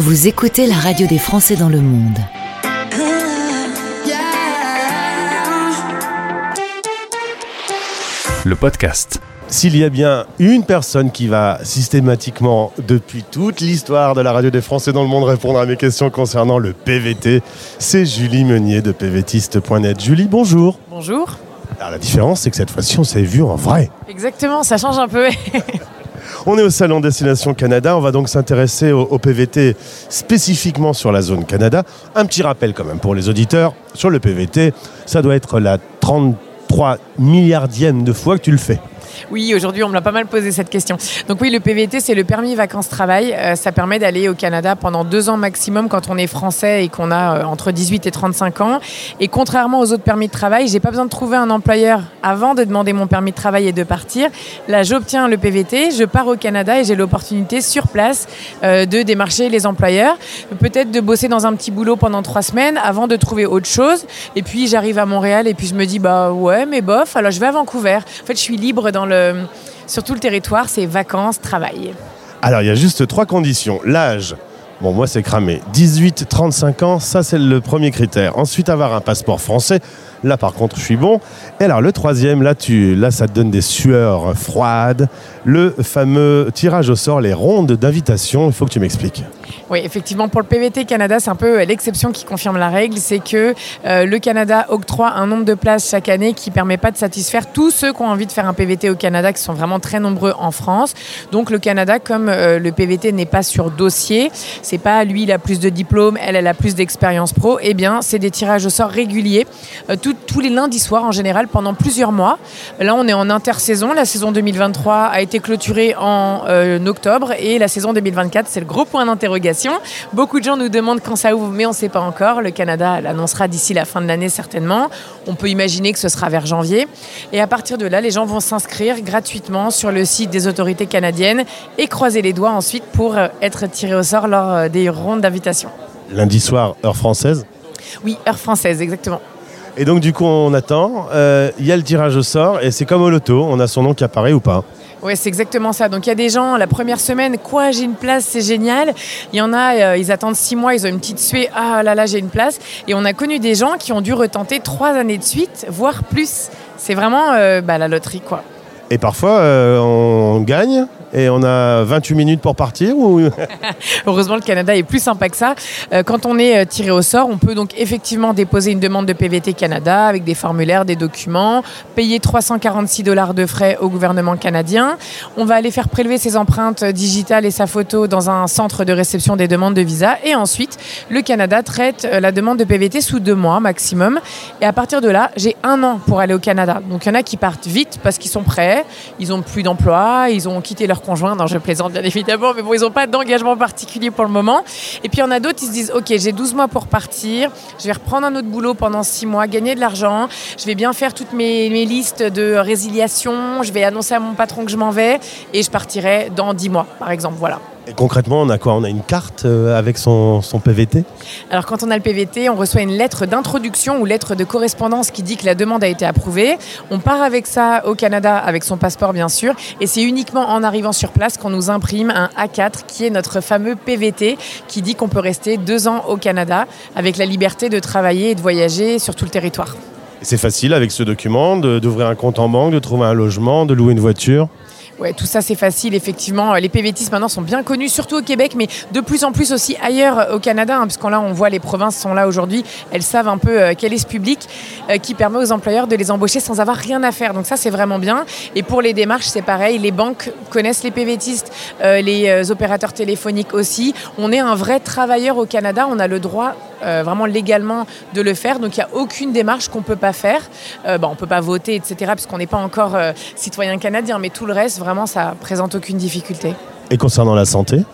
Vous écoutez la radio des Français dans le monde. Le podcast. S'il y a bien une personne qui va systématiquement, depuis toute l'histoire de la radio des Français dans le monde, répondre à mes questions concernant le PVT, c'est Julie Meunier de pvtiste.net. Julie, bonjour. Bonjour. Alors la différence, c'est que cette fois-ci, on s'est vu en vrai. Exactement, ça change un peu. On est au Salon Destination Canada, on va donc s'intéresser au, PVT spécifiquement sur la zone Canada. Un petit rappel quand même pour les auditeurs, sur le PVT, ça doit être la 33 milliardième de fois que tu le fais. Oui, aujourd'hui, on me l'a pas mal posé cette question. Donc oui, le PVT, c'est le permis vacances-travail. Euh, ça permet d'aller au Canada pendant deux ans maximum quand on est français et qu'on a euh, entre 18 et 35 ans. Et contrairement aux autres permis de travail, j'ai pas besoin de trouver un employeur avant de demander mon permis de travail et de partir. Là, j'obtiens le PVT, je pars au Canada et j'ai l'opportunité sur place euh, de démarcher les employeurs, peut-être de bosser dans un petit boulot pendant trois semaines avant de trouver autre chose. Et puis j'arrive à Montréal et puis je me dis bah ouais, mais bof. Alors je vais à Vancouver. En fait, je suis libre dans sur tout le territoire, c'est vacances, travail. Alors il y a juste trois conditions. L'âge, bon moi c'est cramé. 18-35 ans, ça c'est le premier critère. Ensuite avoir un passeport français. Là par contre je suis bon. Et alors le troisième, là, tu, là ça te donne des sueurs froides. Le fameux tirage au sort, les rondes d'invitation, il faut que tu m'expliques. Oui, effectivement, pour le PVT Canada, c'est un peu l'exception qui confirme la règle. C'est que euh, le Canada octroie un nombre de places chaque année qui ne permet pas de satisfaire tous ceux qui ont envie de faire un PVT au Canada, qui sont vraiment très nombreux en France. Donc le Canada, comme euh, le PVT n'est pas sur dossier, c'est pas lui il a plus de diplômes, elle a plus d'expérience pro, eh bien c'est des tirages au sort réguliers euh, tous les lundis soirs en général pendant plusieurs mois. Là on est en intersaison, la saison 2023 a été clôturée en euh, octobre et la saison 2024 c'est le gros point d'interrogation. Beaucoup de gens nous demandent quand ça ouvre mais on ne sait pas encore. Le Canada l'annoncera d'ici la fin de l'année certainement. On peut imaginer que ce sera vers janvier. Et à partir de là, les gens vont s'inscrire gratuitement sur le site des autorités canadiennes et croiser les doigts ensuite pour euh, être tirés au sort lors euh, des rondes d'invitation. Lundi soir, heure française? Oui, heure française, exactement. Et donc du coup on attend. Euh, Il y a le tirage au sort et c'est comme au loto, on a son nom qui apparaît ou pas. Oui, c'est exactement ça. Donc il y a des gens, la première semaine, quoi, j'ai une place, c'est génial. Il y en a, euh, ils attendent six mois, ils ont une petite suée, ah là là, j'ai une place. Et on a connu des gens qui ont dû retenter trois années de suite, voire plus. C'est vraiment euh, bah, la loterie, quoi. Et parfois euh, on gagne et on a 28 minutes pour partir Heureusement, le Canada est plus sympa que ça. Euh, Quand on est euh, tiré au sort, on peut donc effectivement déposer une demande de PVT Canada avec des formulaires, des documents, payer 346 dollars de frais au gouvernement canadien. On va aller faire prélever ses empreintes digitales et sa photo dans un centre de réception des demandes de visa. Et ensuite, le Canada traite euh, la demande de PVT sous deux mois maximum. Et à partir de là, j'ai un an pour aller au Canada. Donc il y en a qui partent vite parce qu'ils sont prêts, ils n'ont plus d'emploi, ils ont quitté leur conjoint. Non, je plaisante bien évidemment, mais bon, ils n'ont pas d'engagement particulier pour le moment. Et puis il y en a d'autres, ils se disent, ok, j'ai 12 mois pour partir, je vais reprendre un autre boulot pendant 6 mois, gagner de l'argent, je vais bien faire toutes mes, mes listes de résiliation, je vais annoncer à mon patron que je m'en vais et je partirai dans 10 mois, par exemple. Voilà. Et concrètement on a quoi? On a une carte euh, avec son, son PVT Alors quand on a le PVT, on reçoit une lettre d'introduction ou lettre de correspondance qui dit que la demande a été approuvée. On part avec ça au Canada avec son passeport bien sûr et c'est uniquement en arrivant sur place qu'on nous imprime un A4 qui est notre fameux PVT qui dit qu'on peut rester deux ans au Canada avec la liberté de travailler et de voyager sur tout le territoire. C'est facile avec ce document de- d'ouvrir un compte en banque, de trouver un logement, de louer une voiture? Ouais, tout ça c'est facile, effectivement. Les PVTistes maintenant sont bien connus, surtout au Québec, mais de plus en plus aussi ailleurs euh, au Canada, hein, puisqu'on là on voit les provinces sont là aujourd'hui, elles savent un peu euh, quel est ce public euh, qui permet aux employeurs de les embaucher sans avoir rien à faire. Donc ça c'est vraiment bien. Et pour les démarches c'est pareil, les banques connaissent les PVTistes, euh, les euh, opérateurs téléphoniques aussi. On est un vrai travailleur au Canada, on a le droit euh, vraiment légalement de le faire. Donc il n'y a aucune démarche qu'on ne peut pas faire. Euh, bon, on ne peut pas voter, etc., puisqu'on n'est pas encore euh, citoyen canadien, mais tout le reste, vraiment, ça présente aucune difficulté. Et concernant la santé?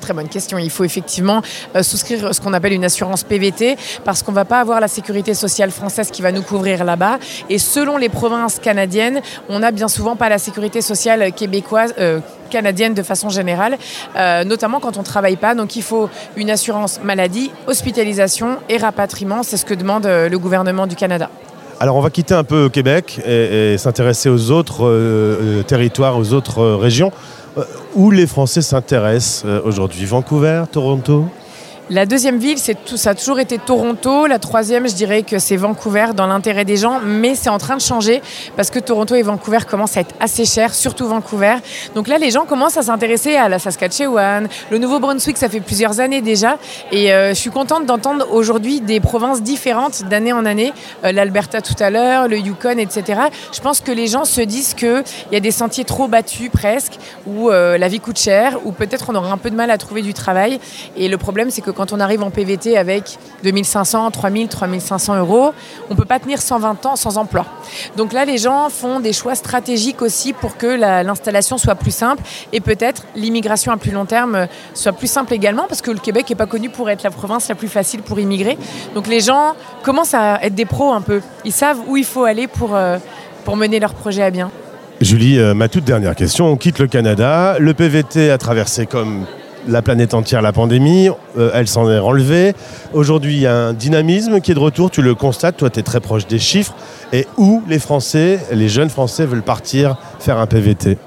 Très bonne question. Il faut effectivement euh, souscrire ce qu'on appelle une assurance PVT parce qu'on ne va pas avoir la sécurité sociale française qui va nous couvrir là-bas. Et selon les provinces canadiennes, on n'a bien souvent pas la sécurité sociale québécoise. euh, canadienne de façon générale, euh, notamment quand on ne travaille pas. Donc il faut une assurance maladie, hospitalisation et rapatriement. C'est ce que demande euh, le gouvernement du Canada. Alors on va quitter un peu Québec et, s'intéresser aux autres euh, territoires, aux autres régions. Où les Français s'intéressent aujourd'hui? Vancouver, Toronto? La deuxième ville, ça a toujours été Toronto. La troisième, je dirais que c'est Vancouver dans l'intérêt des gens, mais c'est en train de changer parce que Toronto et Vancouver commencent à être assez chers, surtout Vancouver. Donc là, les gens commencent à s'intéresser à la Saskatchewan, le Nouveau-Brunswick, ça fait plusieurs années déjà. Et euh, je suis contente d'entendre aujourd'hui des provinces différentes d'année en année, Euh, l'Alberta tout à l'heure, le Yukon, etc. Je pense que les gens se disent qu'il y a des sentiers trop battus presque, où euh, la vie coûte cher, où peut-être on aura un peu de mal à trouver du travail. Et le problème, c'est que quand on arrive en PVT avec 2500, 3000, 3500 euros, on ne peut pas tenir 120 ans sans emploi. Donc là, les gens font des choix stratégiques aussi pour que la- l'installation soit plus simple et peut-être l'immigration à plus long terme euh, soit plus simple également parce que le Québec n'est pas connu pour être la province la plus facile pour immigrer. Donc les gens commencent à être des pros un peu. Ils savent où il faut aller pour, euh, mener leur projet à bien. Julie, euh, ma toute dernière question. On quitte le Canada. Le PVT a traversé comme la planète entière la pandémie. Euh, elle s'en est relevée. Aujourd'hui, il y a un dynamisme qui est de retour. Tu le constates. Toi, tu es très proche des chiffres. Et où les Français, les jeunes Français veulent partir faire un PVT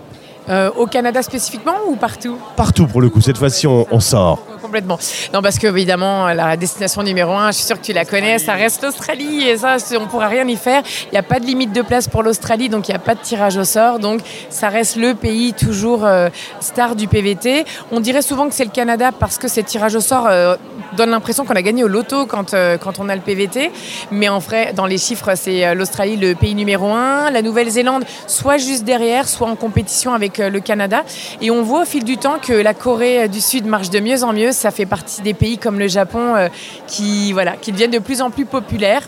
Euh, au Canada spécifiquement ou partout? Partout pour le coup. Cette fois-ci, on, on sort. Complètement. Non, parce que évidemment, la destination numéro un, je suis sûre que tu la connais, ça reste l'Australie et ça, on pourra rien y faire. Il n'y a pas de limite de place pour l'Australie, donc il n'y a pas de tirage au sort. Donc ça reste le pays toujours euh, star du PVT. On dirait souvent que c'est le Canada parce que ces tirages au sort euh, donnent l'impression qu'on a gagné au loto quand, euh, quand on a le PVT. Mais en vrai, dans les chiffres, c'est euh, l'Australie le pays numéro un, la Nouvelle-Zélande soit juste derrière, soit en compétition avec le Canada. Et on voit au fil du temps que la Corée du Sud marche de mieux en mieux. Ça fait partie des pays comme le Japon euh, qui, deviennent de plus en plus populaires.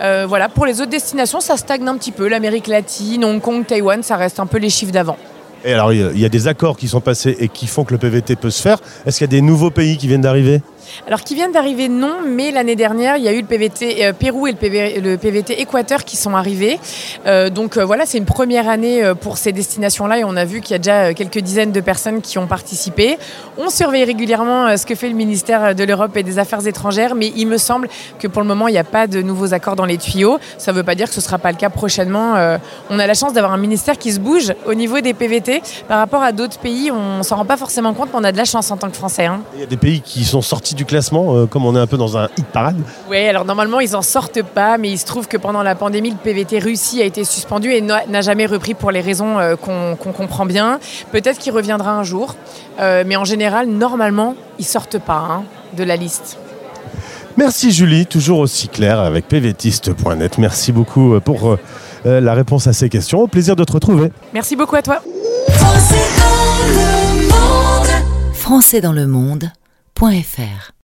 Euh, voilà, pour les autres destinations, ça stagne un petit peu. L'Amérique latine, Hong Kong, Taïwan, ça reste un peu les chiffres d'avant. Et alors, il y a des accords qui sont passés et qui font que le PVT peut se faire. Est-ce qu'il y a des nouveaux pays qui viennent d'arriver? Alors, qui viennent d'arriver, non, mais l'année dernière, il y a eu le PVT euh, Pérou et le, PV le PVT Équateur qui sont arrivés. Euh, donc euh, voilà, c'est une première année pour ces destinations-là et on a vu qu'il y a déjà quelques dizaines de personnes qui ont participé. On surveille régulièrement ce que fait le ministère de l'Europe et des Affaires étrangères, mais il me semble que pour le moment, il n'y a pas de nouveaux accords dans les tuyaux. Ça ne veut pas dire que ce ne sera pas le cas prochainement. On a la chance d'avoir un ministère qui se bouge au niveau des PVT. Par rapport à d'autres pays, on ne s'en rend pas forcément compte, mais on a de la chance en tant que Français. hein. Il y a des pays qui sont sortis du classement, euh, comme on est un peu dans un hit parade. Oui, alors normalement, ils en sortent pas, mais il se trouve que pendant la pandémie, le PVT Russie a été suspendu et n'a jamais repris pour les raisons euh, qu'on comprend bien. Peut-être qu'il reviendra un jour, euh, mais en général, normalement, ils sortent pas hein, de la liste. Merci Julie, toujours aussi claire avec pvtiste.net. Merci beaucoup pour la réponse à ces questions. Au plaisir de te retrouver. Merci beaucoup à toi. Français dans le monde.fr